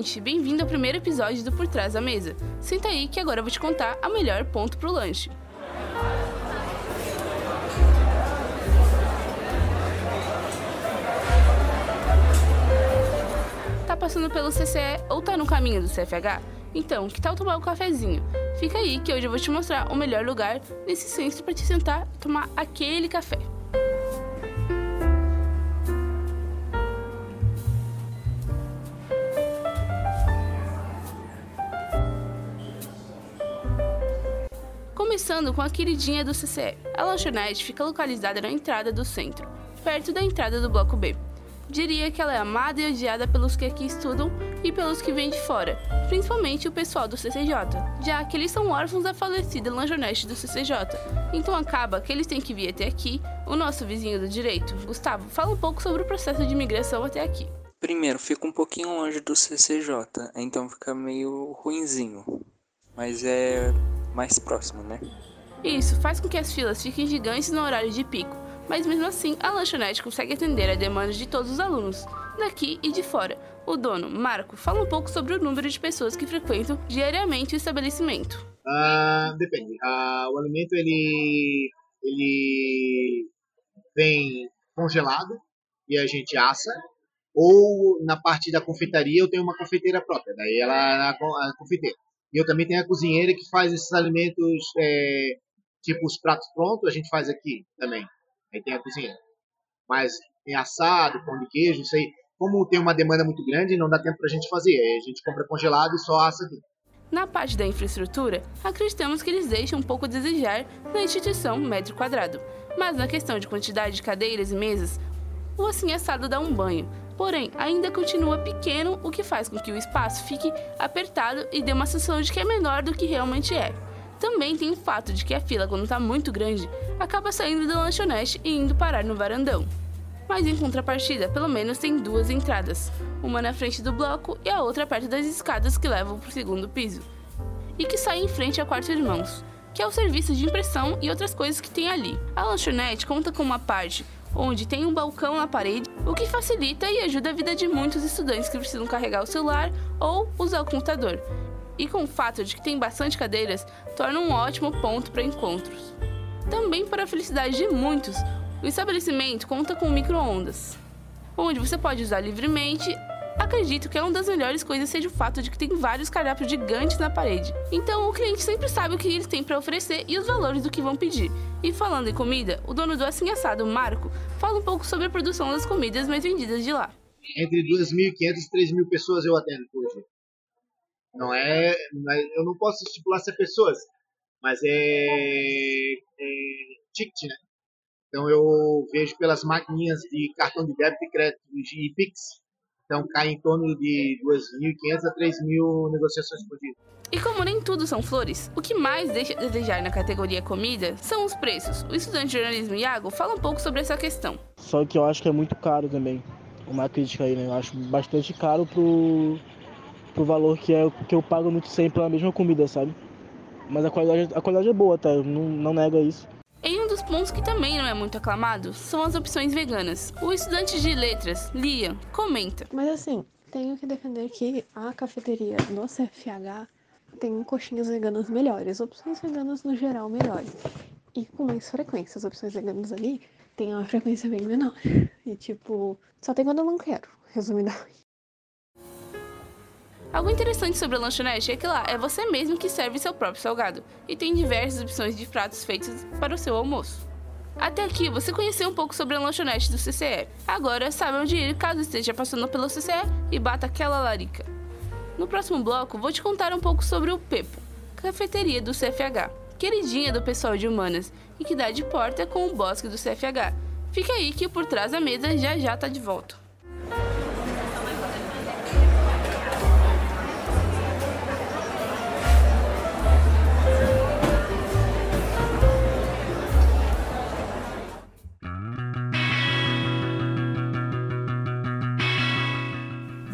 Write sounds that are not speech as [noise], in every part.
ouvinte, bem-vindo ao primeiro episódio do Por Trás da Mesa. Senta aí que agora eu vou te contar a melhor ponto pro lanche. Tá passando pelo CCE ou tá no caminho do CFH? Então, que tal tomar um cafezinho? Fica aí que hoje eu vou te mostrar o melhor lugar nesse centro para te sentar e tomar aquele café. Começando com a queridinha do CCE. A lanchonete fica localizada na entrada do centro, perto da entrada do bloco B. Diria que ela é amada e odiada pelos que aqui estudam e pelos que vêm de fora, principalmente o pessoal do CCJ, já que eles são órfãos da falecida lanchonete do CCJ. Então acaba que eles têm que vir até aqui. O nosso vizinho do direito, Gustavo, fala um pouco sobre o processo de imigração até aqui. Primeiro, fica um pouquinho longe do CCJ, então fica meio ruinzinho. Mas é mais próximo, né? Isso faz com que as filas fiquem gigantes no horário de pico, mas mesmo assim a lanchonete consegue atender a demanda de todos os alunos, daqui e de fora. O dono, Marco, fala um pouco sobre o número de pessoas que frequentam diariamente o estabelecimento. Ah, depende. Ah, o alimento ele ele vem congelado e a gente assa. Ou na parte da confeitaria eu tenho uma confeiteira própria, daí ela é a confeiteira. E eu também tenho a cozinheira que faz esses alimentos, é, tipo os pratos prontos, a gente faz aqui também. Aí tem a cozinheira. Mas tem assado, pão de queijo, isso aí. Como tem uma demanda muito grande, não dá tempo para a gente fazer. Aí a gente compra congelado e só assa aqui. Na parte da infraestrutura, acreditamos que eles deixam um pouco a desejar na instituição metro quadrado. Mas na questão de quantidade de cadeiras e mesas, o assim assado dá um banho. Porém, ainda continua pequeno, o que faz com que o espaço fique apertado e dê uma sensação de que é menor do que realmente é. Também tem o fato de que a fila, quando está muito grande, acaba saindo da lanchonete e indo parar no varandão. Mas em contrapartida, pelo menos tem duas entradas, uma na frente do bloco e a outra perto das escadas que levam para o segundo piso, e que sai em frente ao quarto irmãos, que é o serviço de impressão e outras coisas que tem ali. A lanchonete conta com uma parte onde tem um balcão na parede, o que facilita e ajuda a vida de muitos estudantes que precisam carregar o celular ou usar o computador. E com o fato de que tem bastante cadeiras, torna um ótimo ponto para encontros. Também para a felicidade de muitos, o estabelecimento conta com micro-ondas, onde você pode usar livremente Acredito que é uma das melhores coisas seja o fato de que tem vários cardápios gigantes na parede. Então o cliente sempre sabe o que eles têm para oferecer e os valores do que vão pedir. E falando em comida, o dono do Assim Assado, Marco, fala um pouco sobre a produção das comidas mais vendidas de lá. Entre 2.500 e 3.000 pessoas eu atendo é, não é, eu não posso estipular se é pessoas, mas é, é ticket, né? Então eu vejo pelas maquininhas de cartão de débito e crédito e Pix então cai em torno de 2.500 a 3.000 negociações por dia. E como nem tudo são flores, o que mais deixa a desejar na categoria comida são os preços. O estudante de jornalismo Iago fala um pouco sobre essa questão. Só que eu acho que é muito caro também. Uma crítica aí, né? Eu acho bastante caro pro, pro valor que, é, que eu pago muito sempre pela mesma comida, sabe? Mas a qualidade, a qualidade é boa, tá? Eu não, não nego isso. Pontos que também não é muito aclamado são as opções veganas. O estudante de letras, Liam, comenta. Mas assim, tenho que defender que a cafeteria do CFH tem coxinhas veganas melhores, opções veganas no geral melhores. E com mais frequência. As opções veganas ali têm uma frequência bem menor. E tipo, só tem quando eu não quero, resumidamente. Algo interessante sobre a lanchonete é que lá é você mesmo que serve seu próprio salgado e tem diversas opções de pratos feitos para o seu almoço. Até aqui você conheceu um pouco sobre a lanchonete do CCE. Agora sabe onde ir caso esteja passando pelo CCE e bata aquela larica. No próximo bloco vou te contar um pouco sobre o Pepo, cafeteria do CFH, queridinha do pessoal de humanas e que dá de porta com o bosque do CFH. Fica aí que por trás da mesa já já tá de volta.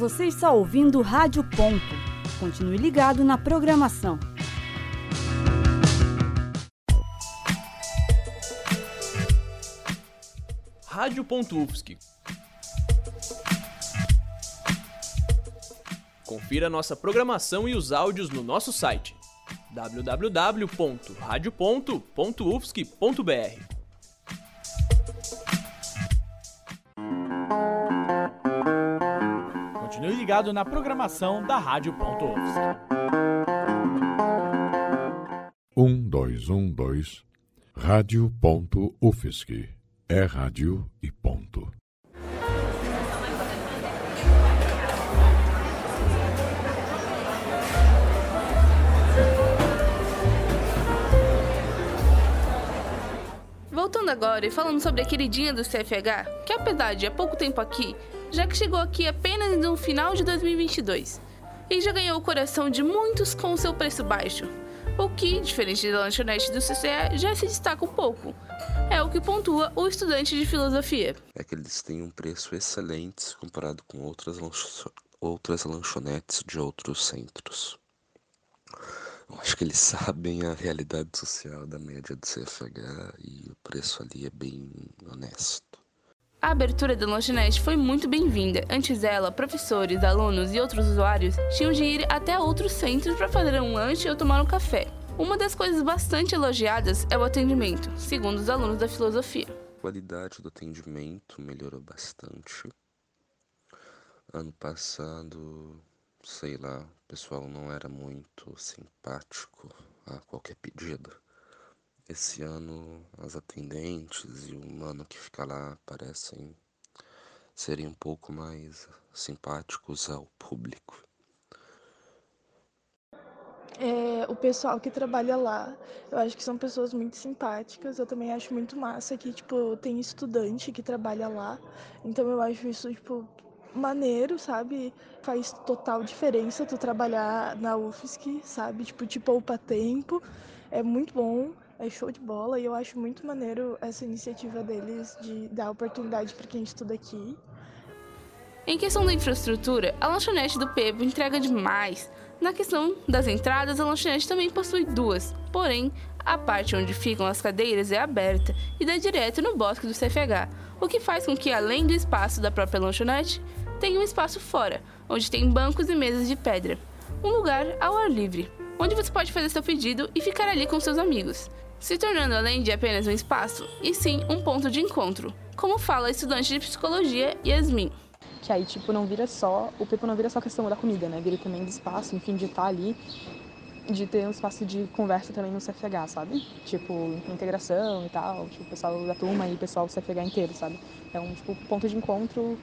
Você está ouvindo Rádio Ponto. Continue ligado na programação. Rádio Ponto UFSC. Confira nossa programação e os áudios no nosso site www.radio.ufsc.br. Continue ligado na programação da Rádio.UFSC. 1212 Rádio.UFSC. É rádio e ponto. Voltando agora e falando sobre a queridinha do CFH, que apesar de há pouco tempo aqui, já que chegou aqui apenas no final de 2022 e já ganhou o coração de muitos com seu preço baixo, o que, diferente da lanchonete do CCE, já se destaca um pouco. É o que pontua o estudante de filosofia. É que eles têm um preço excelente comparado com outras, lanch outras lanchonetes de outros centros. Eu acho que eles [laughs] sabem a realidade social da média do CFH e o preço ali é bem honesto. A abertura da lanchonete foi muito bem-vinda. Antes dela, professores, alunos e outros usuários tinham de ir até outros centros para fazer um lanche ou tomar um café. Uma das coisas bastante elogiadas é o atendimento, segundo os alunos da filosofia. A qualidade do atendimento melhorou bastante. Ano passado, sei lá, o pessoal não era muito simpático a qualquer pedido. Esse ano as atendentes e o mano que fica lá parecem serem um pouco mais simpáticos ao público. É, o pessoal que trabalha lá, eu acho que são pessoas muito simpáticas. Eu também acho muito massa que, tipo, tem estudante que trabalha lá. Então eu acho isso, tipo, maneiro, sabe? Faz total diferença tu trabalhar na UFSC, sabe? Tipo, te poupa tempo. É muito bom é show de bola e eu acho muito maneiro essa iniciativa deles de dar oportunidade para quem estuda aqui. Em questão da infraestrutura, a lanchonete do Pebo entrega demais. Na questão das entradas, a lanchonete também possui duas, porém, a parte onde ficam as cadeiras é aberta e dá direto no bosque do CFH, o que faz com que, além do espaço da própria lanchonete, tenha um espaço fora, onde tem bancos e mesas de pedra. Um lugar ao ar livre, onde você pode fazer seu pedido e ficar ali com seus amigos se tornando além de apenas um espaço, e sim um ponto de encontro, como fala a estudante de psicologia Yasmin. Que aí, tipo, não vira só, o Pepo não vira só questão da comida, né? Vira também do espaço, enfim, de estar ali, de ter um espaço de conversa também no CFH, sabe? Tipo, integração e tal, tipo, o pessoal da turma e o pessoal do CFH inteiro, sabe? É um, tipo, ponto de encontro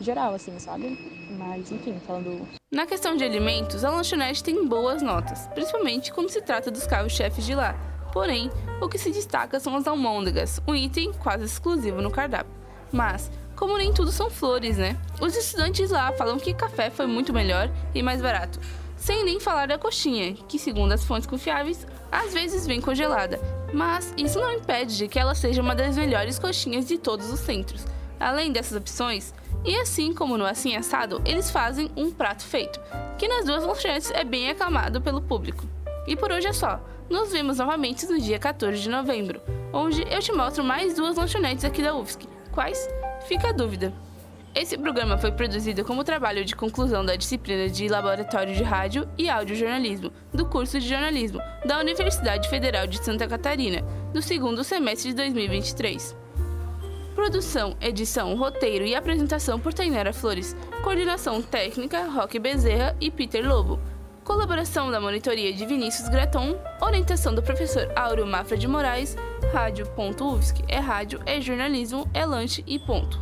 geral, assim, sabe? Mas, enfim, falando. Na questão de alimentos, a lanchonete tem boas notas, principalmente quando se trata dos carros-chefes de lá, Porém, o que se destaca são as almôndegas, um item quase exclusivo no cardápio. Mas, como nem tudo são flores, né? Os estudantes lá falam que café foi muito melhor e mais barato. Sem nem falar da coxinha, que segundo as fontes confiáveis, às vezes vem congelada. Mas isso não impede de que ela seja uma das melhores coxinhas de todos os centros. Além dessas opções, e assim como no Assim Assado, eles fazem um prato feito, que nas duas lanchonetes é bem aclamado pelo público. E por hoje é só. Nos vemos novamente no dia 14 de novembro, onde eu te mostro mais duas lanchonetes aqui da UFSC. Quais? Fica a dúvida. Esse programa foi produzido como trabalho de conclusão da disciplina de Laboratório de Rádio e Audiojornalismo do curso de Jornalismo da Universidade Federal de Santa Catarina, do segundo semestre de 2023. Produção, edição, roteiro e apresentação por Tainara Flores. Coordenação técnica, Roque Bezerra e Peter Lobo. Colaboração da monitoria de Vinícius Graton, orientação do professor Áureo Mafra de Moraes, rádio.ufsc, é rádio, é jornalismo, é lanche e ponto.